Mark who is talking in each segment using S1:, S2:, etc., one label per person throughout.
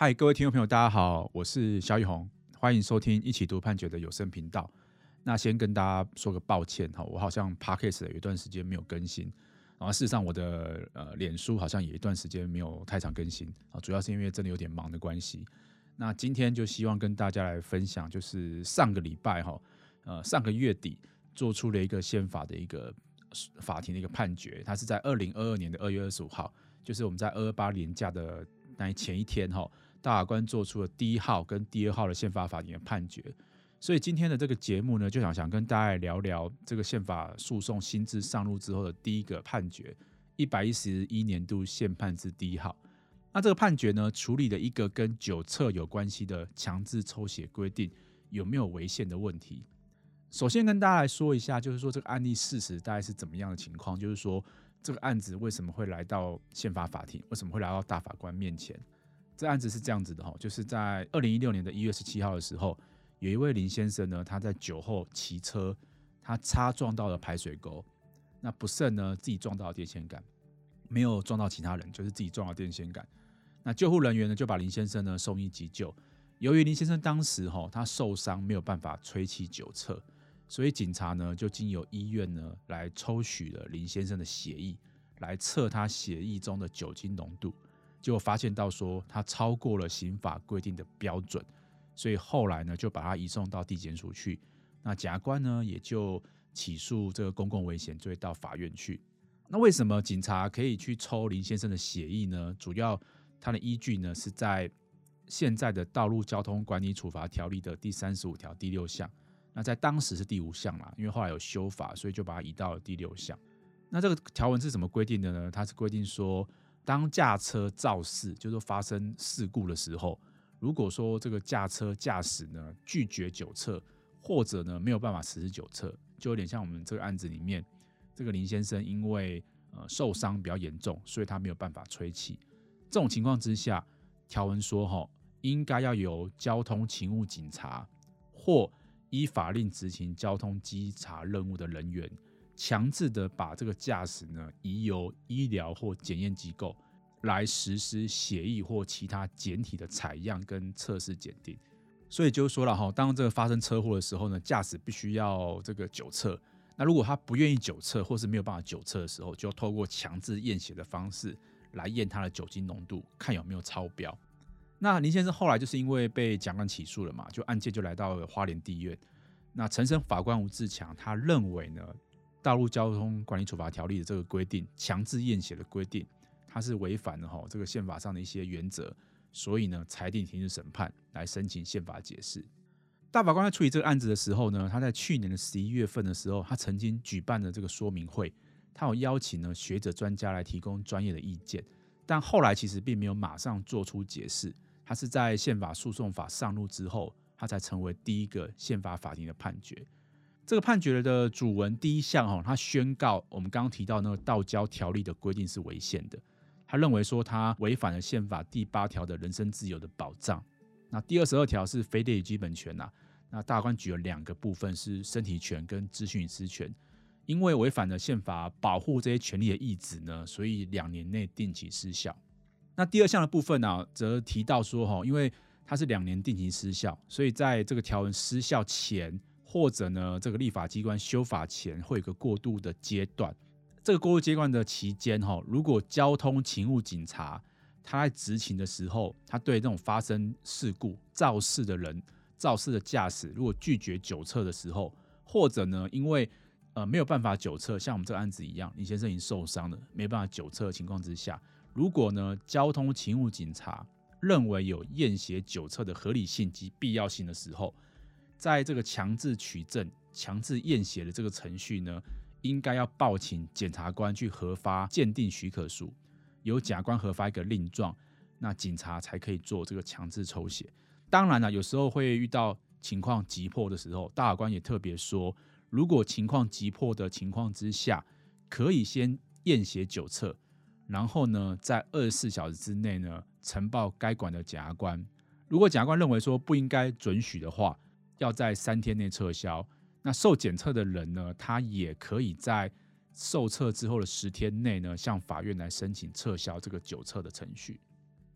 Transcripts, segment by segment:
S1: 嗨，各位听众朋友，大家好，我是萧奕弘，欢迎收听一起读判决的有声频道。那先跟大家说个抱歉哈，我好像 Podcast 有一段时间没有更新，然后事实上我的呃脸书好像也一段时间没有太常更新啊，主要是因为真的有点忙的关系。那今天就希望跟大家来分享，就是上个礼拜哈，呃上个月底做出了一个宪法的一个法庭的一个判决，它是在二零二二年的二月二十五号。就是我们在二二八连假的那前一天哈，大法官做出了第一号跟第二号的宪法法庭的判决，所以今天的这个节目呢，就想想跟大家聊聊这个宪法诉讼新制上路之后的第一个判决，一百一十一年度宪判之第一号。那这个判决呢，处理了一个跟酒测有关系的强制抽血规定有没有违宪的问题。首先跟大家来说一下，就是说这个案例事实大概是怎么样的情况，就是说。这个案子为什么会来到宪法法庭？为什么会来到大法官面前？这案子是这样子的哈，就是在二零一六年的一月十七号的时候，有一位林先生呢，他在酒后骑车，他擦撞到了排水沟，那不慎呢自己撞到了电线杆，没有撞到其他人，就是自己撞到电线杆。那救护人员呢就把林先生呢送医急救，由于林先生当时哈他受伤，没有办法吹气酒测。所以警察呢，就经由医院呢来抽取了林先生的血液，来测他血液中的酒精浓度，就发现到说他超过了刑法规定的标准，所以后来呢就把他移送到地检署去。那检察官呢也就起诉这个公共危险罪到法院去。那为什么警察可以去抽林先生的血液呢？主要他的依据呢是在现在的道路交通管理处罚条例的第三十五条第六项。那在当时是第五项啦，因为后来有修法，所以就把它移到了第六项。那这个条文是怎么规定的呢？它是规定说，当驾车肇事，就是发生事故的时候，如果说这个驾车驾驶呢拒绝酒测，或者呢没有办法实施酒测，就有点像我们这个案子里面，这个林先生因为呃受伤比较严重，所以他没有办法吹气。这种情况之下，条文说哈，应该要由交通勤务警察或依法令执行交通稽查任务的人员，强制的把这个驾驶呢移由医疗或检验机构来实施血液或其他检体的采样跟测试检定。所以就是说了哈，当这个发生车祸的时候呢，驾驶必须要这个酒测。那如果他不愿意酒测，或是没有办法酒测的时候，就要透过强制验血的方式来验他的酒精浓度，看有没有超标。那林先生后来就是因为被检察官起诉了嘛，就案件就来到了花莲地院。那陈审法官吴志强他认为呢，《道路交通管理处罚条例》的这个规定，强制验血的规定，它是违反了哈这个宪法上的一些原则，所以呢裁定停止审判，来申请宪法解释。大法官在处理这个案子的时候呢，他在去年的十一月份的时候，他曾经举办了这个说明会，他有邀请呢学者专家来提供专业的意见，但后来其实并没有马上做出解释。他是在宪法诉讼法上路之后，他才成为第一个宪法法庭的判决。这个判决的主文第一项哈，他宣告我们刚刚提到那个道交条例的规定是违宪的。他认为说他违反了宪法第八条的人身自由的保障。那第二十二条是非列于基本权呐。那大法官举了两个部分是身体权跟资讯隐私权，因为违反了宪法保护这些权利的意旨呢，所以两年内定期失效。那第二项的部分呢、则提到说，哈，因为它是两年定期失效，所以在这个条文失效前，或者呢，这个立法机关修法前，会有个过渡的阶段。这个过渡阶段的期间，哈，如果交通勤务警察他在执勤的时候，他对这种发生事故肇事的人、肇事的驾驶，如果拒绝酒测的时候，或者呢，因为呃没有办法酒测，像我们这个案子一样，林先生已经受伤了，没办法酒测的情况之下。如果呢，交通勤务警察认为有验血酒测的合理性及必要性的时候，在这个强制取证、强制验血的这个程序呢，应该要报请检察官去核发鉴定许可书，由检察官核发一个令状，那警察才可以做这个强制抽血。当然了，有时候会遇到情况急迫的时候，大法官也特别说，如果情况急迫的情况之下，可以先验血九测。然后呢，在二十四小时之内呢，呈报该管的检察官。如果检察官认为说不应该准许的话，要在三天内撤销。那受检测的人呢，他也可以在受测之后的十天内呢，向法院来申请撤销这个酒测的程序。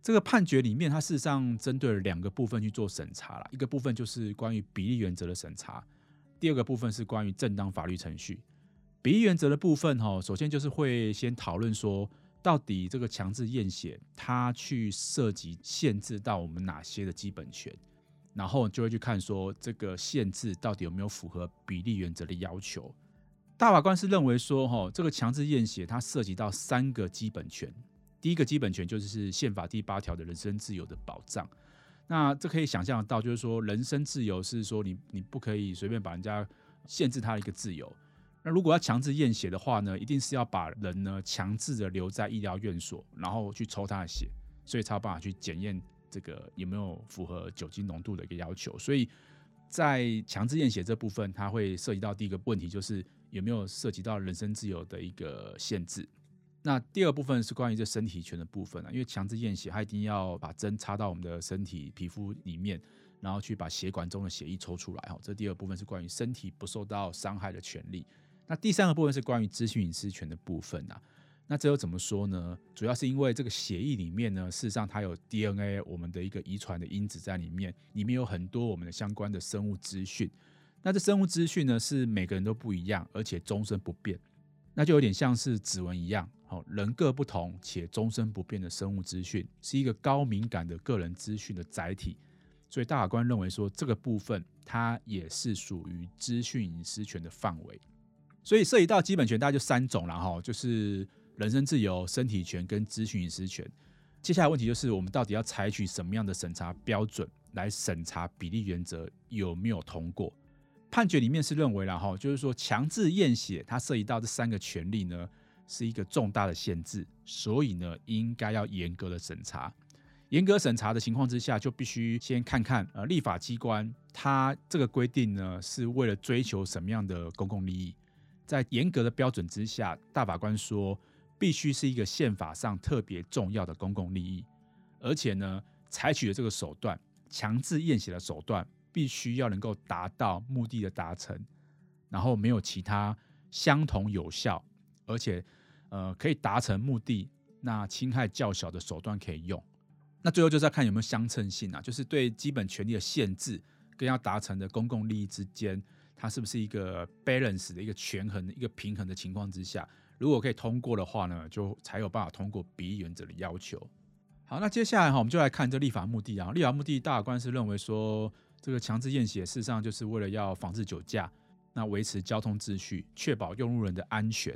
S1: 这个判决里面，它事实上针对了两个部分去做审查了，一个部分就是关于比例原则的审查，第二个部分是关于正当法律程序。比例原则的部分，哈，首先就是会先讨论说，到底这个强制验血它去涉及限制到我们哪些的基本权，然后就会去看说这个限制到底有没有符合比例原则的要求。大法官是认为说，哈，这个强制验血它涉及到三个基本权。第一个基本权就是宪法第八条的人身自由的保障。那这可以想象到，就是说人身自由是说你你不可以随便把人家限制他的一个自由。那如果要强制验血的话呢，一定是要把人呢强制的留在医疗院所，然后去抽他的血，所以才有办法去检验这个有没有符合酒精浓度的一个要求。所以在强制验血这部分，它会涉及到第一个问题，就是有没有涉及到人身自由的一个限制。那第二部分是关于这身体权的部分啊，因为强制验血，它一定要把针插到我们的身体皮肤里面，然后去把血管中的血液抽出来哈。这第二部分是关于身体不受到伤害的权利。那第三个部分是关于资讯隐私权的部分啊。那这又怎么说呢？主要是因为这个血液里面呢，事实上它有 DNA，我们的一个遗传的因子在里面，里面有很多我们的相关的生物资讯。那这生物资讯呢，是每个人都不一样，而且终身不变。那就有点像是指纹一样，好，人各不同且终身不变的生物资讯，是一个高敏感的个人资讯的载体，所以大法官认为说，这个部分它也是属于资讯隐私权的范围。所以涉及到基本权，大概就三种了哈，就是人身自由、身体权跟咨询隐私权。接下来问题就是，我们到底要采取什么样的审查标准来审查比例原则有没有通过？判决里面是认为了哈，就是说强制验血，它涉及到这三个权利呢，是一个重大的限制，所以呢，应该要严格的审查。严格审查的情况之下，就必须先看看呃，立法机关它这个规定呢，是为了追求什么样的公共利益。在严格的标准之下，大法官说，必须是一个宪法上特别重要的公共利益，而且呢，采取的这个手段，强制验血的手段。必须要能够达到目的的达成，然后没有其他相同有效，而且呃可以达成目的，那侵害较小的手段可以用。那最后就是要看有没有相称性啊，就是对基本权利的限制跟要达成的公共利益之间，它是不是一个 balance 的一个权衡、一个平衡的情况之下，如果可以通过的话呢，就才有办法通过比例原则的要求。好，那接下来哈，我们就来看这立法目的啊。立法目的，大法官是认为说。这个强制验血，事实上就是为了要防治酒驾，那维持交通秩序，确保用路人的安全，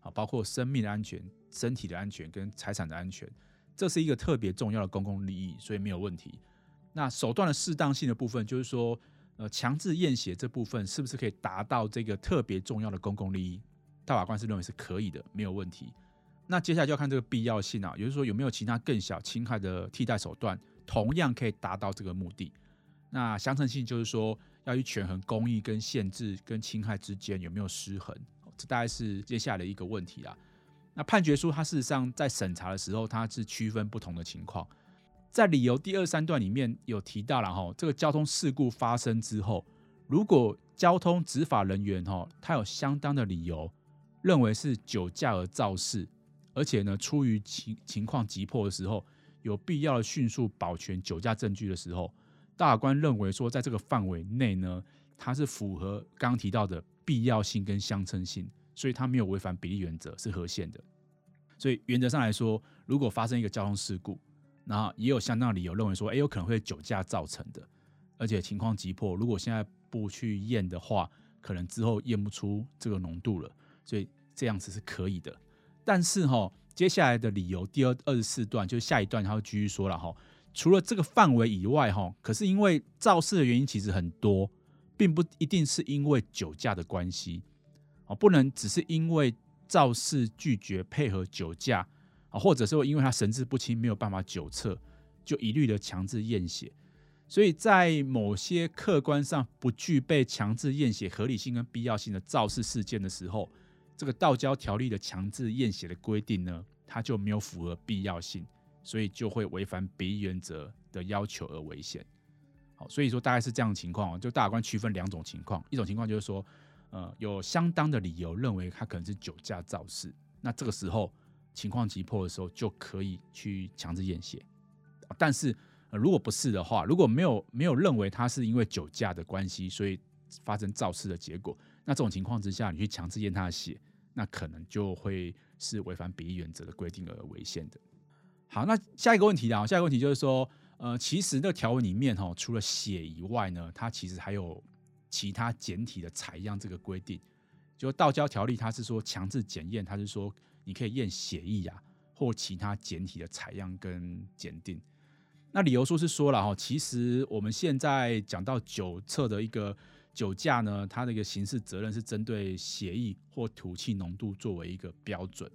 S1: 啊，包括生命的安全、身体的安全跟财产的安全，这是一个特别重要的公共利益，所以没有问题。那手段的适当性的部分，就是说，呃，强制验血这部分是不是可以达到这个特别重要的公共利益？大法官是认为是可以的，没有问题。那接下来就要看这个必要性啊，也就是说有没有其他更小侵害的替代手段，同样可以达到这个目的。那相称性就是说，要去权衡公益跟限制跟侵害之间有没有失衡，这大概是接下来的一个问题啦。那判决书它事实上在审查的时候，它是区分不同的情况，在理由第二三段里面有提到了哈，这个交通事故发生之后，如果交通执法人员哈，他有相当的理由认为是酒驾而肇事，而且呢出于情情况急迫的时候，有必要迅速保全酒驾证据的时候。大法官认为说，在这个范围内呢，它是符合刚刚提到的必要性跟相称性，所以它没有违反比例原则，是合宪的。所以原则上来说，如果发生一个交通事故，然后也有相当理由认为说，哎，有可能会酒驾造成的，而且情况急迫，如果现在不去验的话，可能之后验不出这个浓度了，所以这样子是可以的。但是哈，接下来的理由第二二十四段，就是下一段，他会继续说了哈。除了这个范围以外，哈，可是因为肇事的原因其实很多，并不一定是因为酒驾的关系，哦，不能只是因为肇事拒绝配合酒驾，啊，或者说因为他神志不清没有办法酒测，就一律的强制验血。所以在某些客观上不具备强制验血合理性跟必要性的肇事事件的时候，这个道交条例的强制验血的规定呢，它就没有符合必要性。所以就会违反比例原则的要求而违宪。好，所以说大概是这样的情况，就大法官区分两种情况，一种情况就是说，呃，有相当的理由认为他可能是酒驾肇事，那这个时候情况急迫的时候就可以去强制验血。但是，如果不是的话，如果没有没有认为他是因为酒驾的关系，所以发生肇事的结果，那这种情况之下，你去强制验他的血，那可能就会是违反比例原则的规定而违宪的。好，那下一个问题啊，下一个问题就是说，呃，其实那条文里面哈，除了血以外呢，它其实还有其他检体的采样这个规定。就道交条例，它是说强制检验，它是说你可以验血液啊，或其他检体的采样跟检定。那理由书是说了哈，其实我们现在讲到酒测的一个酒驾呢，它的一个刑事责任是针对血液或吐气浓度作为一个标准。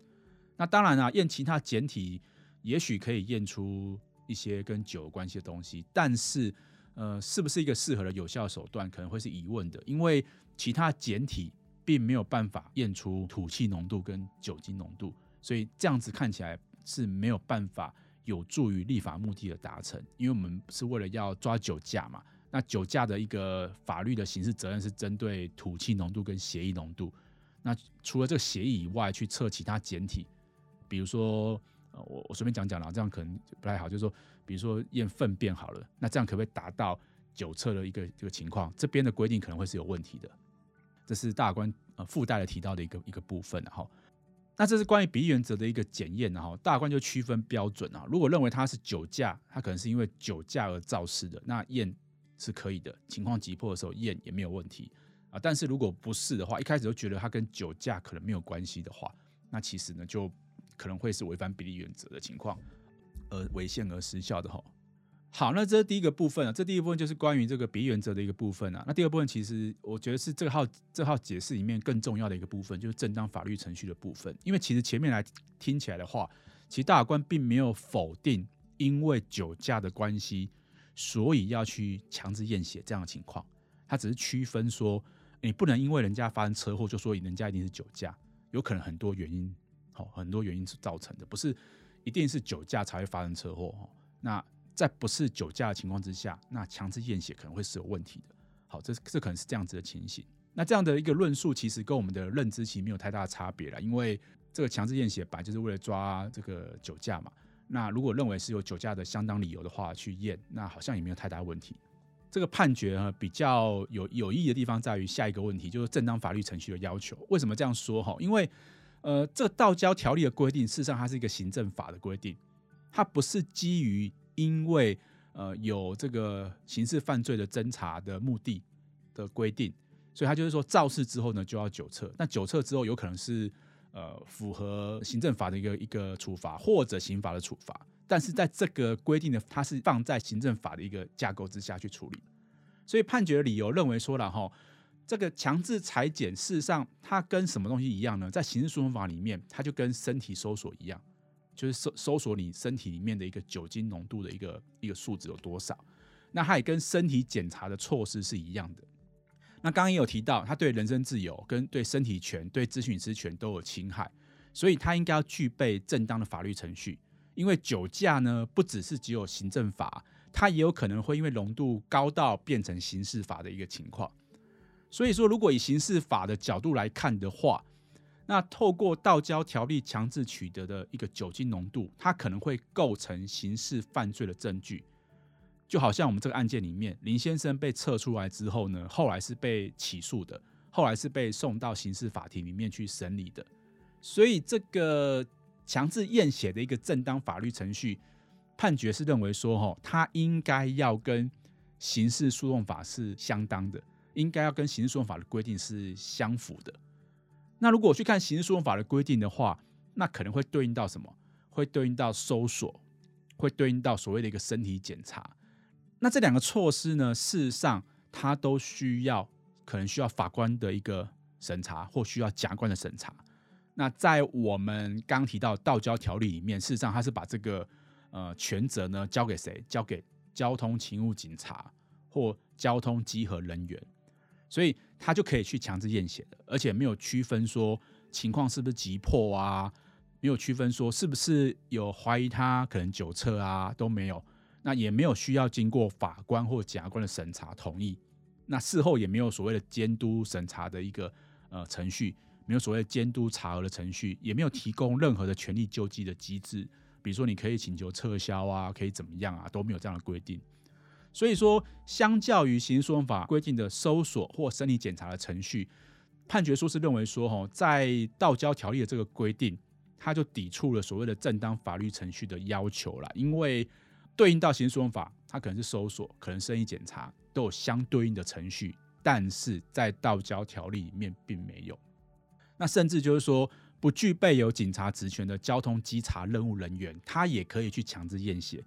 S1: 那当然啊，验其他检体也许可以验出一些跟酒有关系的东西，但是呃，是不是一个适合的有效手段，可能会是疑问的，因为其他检体。并没有办法验出吐气浓度跟酒精浓度，所以这样子看起来是没有办法有助于立法目的的达成。因为我们是为了要抓酒驾嘛，那酒驾的一个法律的刑事责任是针对吐气浓度跟血液浓度。那除了这个血液以外，去测其他检体，比如说，呃，我我随便讲讲啦，这样可能不太好。就是说，比如说验粪便好了，那这样可不可以达到酒测的一个这个情况？这边的规定可能会是有问题的。这是大官呃附带的提到的一个一个部分，哈，那这是关于比原则的一个检验，然后大官就区分标准啊。如果认为他是酒驾，他可能是因为酒驾而肇事的，那验是可以的，情况急迫的时候验也没有问题啊。但是如果不是的话，一开始就觉得他跟酒驾可能没有关系的话，那其实呢就可能会是违反比例原则的情况，而违宪而失效的哈。好，那这是第一个部分啊，这第一部分就是关于这个比例原则的一个部分啊。那第二部分其实我觉得是这个号这号解释里面更重要的一个部分，就是正当法律程序的部分。因为其实前面来听起来的话，其实大法官并没有否定因为酒驾的关系，所以要去强制验血这样的情况。他只是区分说，你不能因为人家发生车祸就说人家一定是酒驾，有可能很多原因，好，很多原因是造成的，不是一定是酒驾才会发生车祸。那在不是酒驾的情况之下，那强制验血可能会是有问题的。好，这这可能是这样子的情形。那这样的一个论述，其实跟我们的认知其实没有太大的差别了。因为这个强制验血本来就是为了抓这个酒驾嘛。那如果认为是有酒驾的相当理由的话去验，那好像也没有太大问题。这个判决呢，比较有有意义的地方在于下一个问题，就是正当法律程序的要求。为什么这样说？哈，因为呃，这个道交条例的规定，事实上它是一个行政法的规定，它不是基于。因为呃有这个刑事犯罪的侦查的目的的规定，所以它就是说肇事之后呢就要酒测。那酒测之后有可能是呃符合行政法的一个一个处罚或者刑法的处罚，但是在这个规定呢，它是放在行政法的一个架构之下去处理。所以判决的理由认为说了哈，这个强制裁检事实上它跟什么东西一样呢？在刑事诉讼法里面，它就跟身体搜索一样。就是搜搜索你身体里面的一个酒精浓度的一个一个数值有多少，那它也跟身体检查的措施是一样的。那刚刚也有提到，他对人身自由、跟对身体权、对咨询师权都有侵害，所以他应该要具备正当的法律程序。因为酒驾呢，不只是只有行政法，它也有可能会因为浓度高到变成刑事法的一个情况。所以说，如果以刑事法的角度来看的话，那透过道交条例强制取得的一个酒精浓度，它可能会构成刑事犯罪的证据，就好像我们这个案件里面，林先生被测出来之后呢，后来是被起诉的，后来是被送到刑事法庭里面去审理的，所以这个强制验血的一个正当法律程序判决是认为说，哈，他应该要跟刑事诉讼法是相当的，应该要跟刑事诉讼法的规定是相符的。那如果去看刑事诉讼法的规定的话，那可能会对应到什么？会对应到搜索，会对应到所谓的一个身体检查。那这两个措施呢，事实上它都需要，可能需要法官的一个审查，或需要检察官的审查。那在我们刚提到道交条例里面，事实上它是把这个呃权责呢交给谁？交给交通勤务警察或交通稽核人员。所以他就可以去强制验血的，而且没有区分说情况是不是急迫啊，没有区分说是不是有怀疑他可能酒测啊，都没有。那也没有需要经过法官或检察官的审查同意。那事后也没有所谓的监督审查的一个呃程序，没有所谓监督查核的程序，也没有提供任何的权利救济的机制，比如说你可以请求撤销啊，可以怎么样啊，都没有这样的规定。所以说，相较于刑事诉讼法规定的搜索或身体检查的程序，判决书是认为说，哈，在道交条例的这个规定，它就抵触了所谓的正当法律程序的要求了。因为对应到刑事诉讼法，它可能是搜索，可能身体检查都有相对应的程序，但是在道交条例里面并没有。那甚至就是说，不具备有警察职权的交通稽查任务人员，他也可以去强制验血。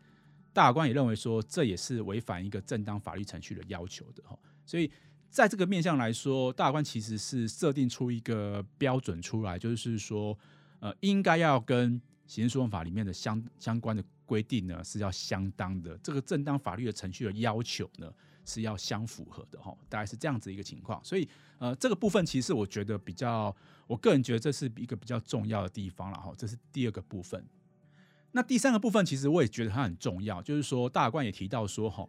S1: 大法官也认为说，这也是违反一个正当法律程序的要求的哈，所以在这个面向来说，大法官其实是设定出一个标准出来，就是说，呃，应该要跟刑事诉讼法里面的相相关的规定呢是要相当的，这个正当法律的程序的要求呢是要相符合的哈，大概是这样子一个情况。所以，呃，这个部分其实我觉得比较，我个人觉得这是一个比较重要的地方了哈，这是第二个部分。那第三个部分，其实我也觉得它很重要，就是说大法官也提到说，哈，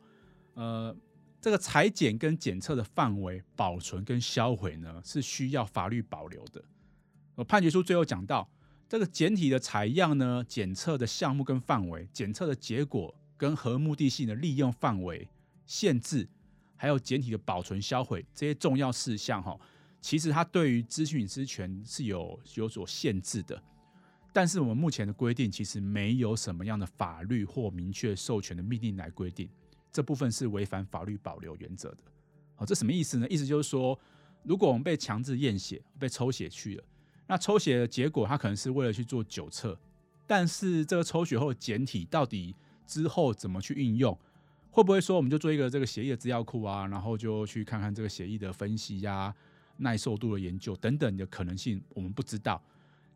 S1: 呃，这个裁剪跟检测的范围、保存跟销毁呢，是需要法律保留的。我，判决书最后讲到，这个检体的采样呢、检测的项目跟范围、检测的结果跟合目的性的利用范围、限制，还有检体的保存、销毁这些重要事项，哈，其实它对于资讯隐私权是有有所限制的。但是我们目前的规定其实没有什么样的法律或明确授权的命令来规定，这部分是违反法律保留原则的。好，这什么意思呢？意思就是说，如果我们被强制验血、被抽血去了，那抽血的结果他可能是为了去做酒测，但是这个抽血后的检体到底之后怎么去运用？会不会说我们就做一个这个协议的资料库啊，然后就去看看这个协议的分析呀、耐受度的研究等等的可能性，我们不知道。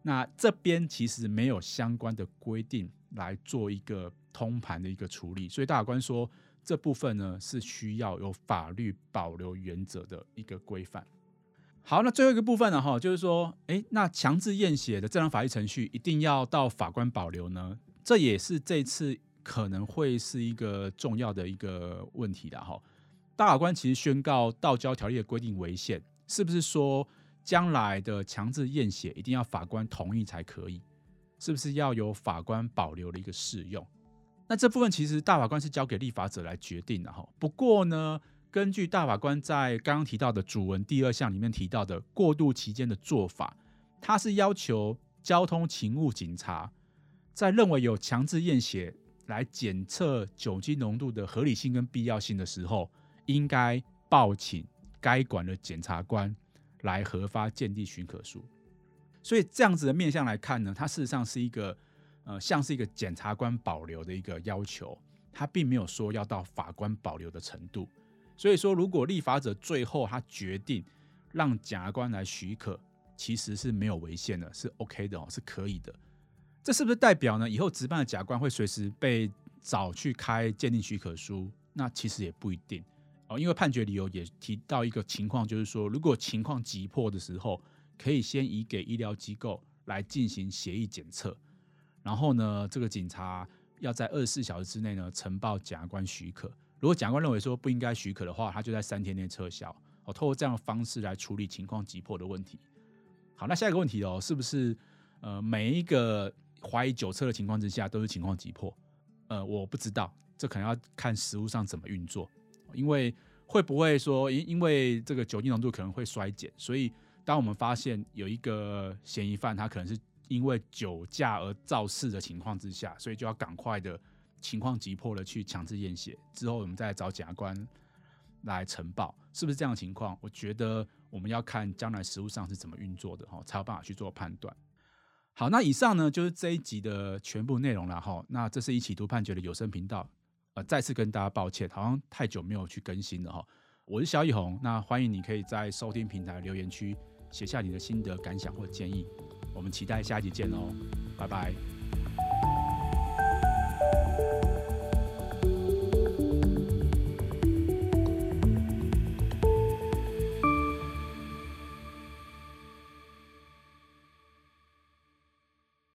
S1: 那这边其实没有相关的规定来做一个通盘的一个处理，所以大法官说这部分呢是需要有法律保留原则的一个规范。好，那最后一个部分呢，哈，就是说，诶，那强制验血的正当法律程序一定要到法官保留呢？这也是这次可能会是一个重要的一个问题的哈。大法官其实宣告道交条例的规定违宪，是不是说？将来的强制验血一定要法官同意才可以，是不是要由法官保留的一个适用？那这部分其实大法官是交给立法者来决定的哈。不过呢，根据大法官在刚刚提到的主文第二项里面提到的过渡期间的做法，他是要求交通勤务警察在认为有强制验血来检测酒精浓度的合理性跟必要性的时候，应该报请该管的检察官。来核发鉴定许可书，所以这样子的面向来看呢，它事实上是一个呃，像是一个检察官保留的一个要求，它并没有说要到法官保留的程度。所以说，如果立法者最后他决定让检察官来许可，其实是没有违宪的，是 OK 的哦，是可以的。这是不是代表呢？以后值班的检察官会随时被找去开鉴定许可书？那其实也不一定。哦，因为判决理由也提到一个情况，就是说，如果情况急迫的时候，可以先移给医疗机构来进行协议检测，然后呢，这个警察要在二十四小时之内呢呈报检察官许可。如果检察官认为说不应该许可的话，他就在三天内撤销。哦，透过这样的方式来处理情况急迫的问题。好，那下一个问题哦，是不是呃每一个怀疑酒测的情况之下都是情况急迫？呃，我不知道，这可能要看实务上怎么运作。因为会不会说，因因为这个酒精浓度可能会衰减，所以当我们发现有一个嫌疑犯，他可能是因为酒驾而肇事的情况之下，所以就要赶快的情况急迫的去强制验血，之后我们再找检察官来呈报，是不是这样的情况？我觉得我们要看将来实务上是怎么运作的哈，才有办法去做判断。好，那以上呢就是这一集的全部内容了哈。那这是一起读判决的有声频道。呃再次跟大家抱歉，好像太久没有去更新了哈。我是萧奕弘，那欢迎你可以在收听平台留言区写下你的心得感想或建议，我们期待下一集见哦，拜拜。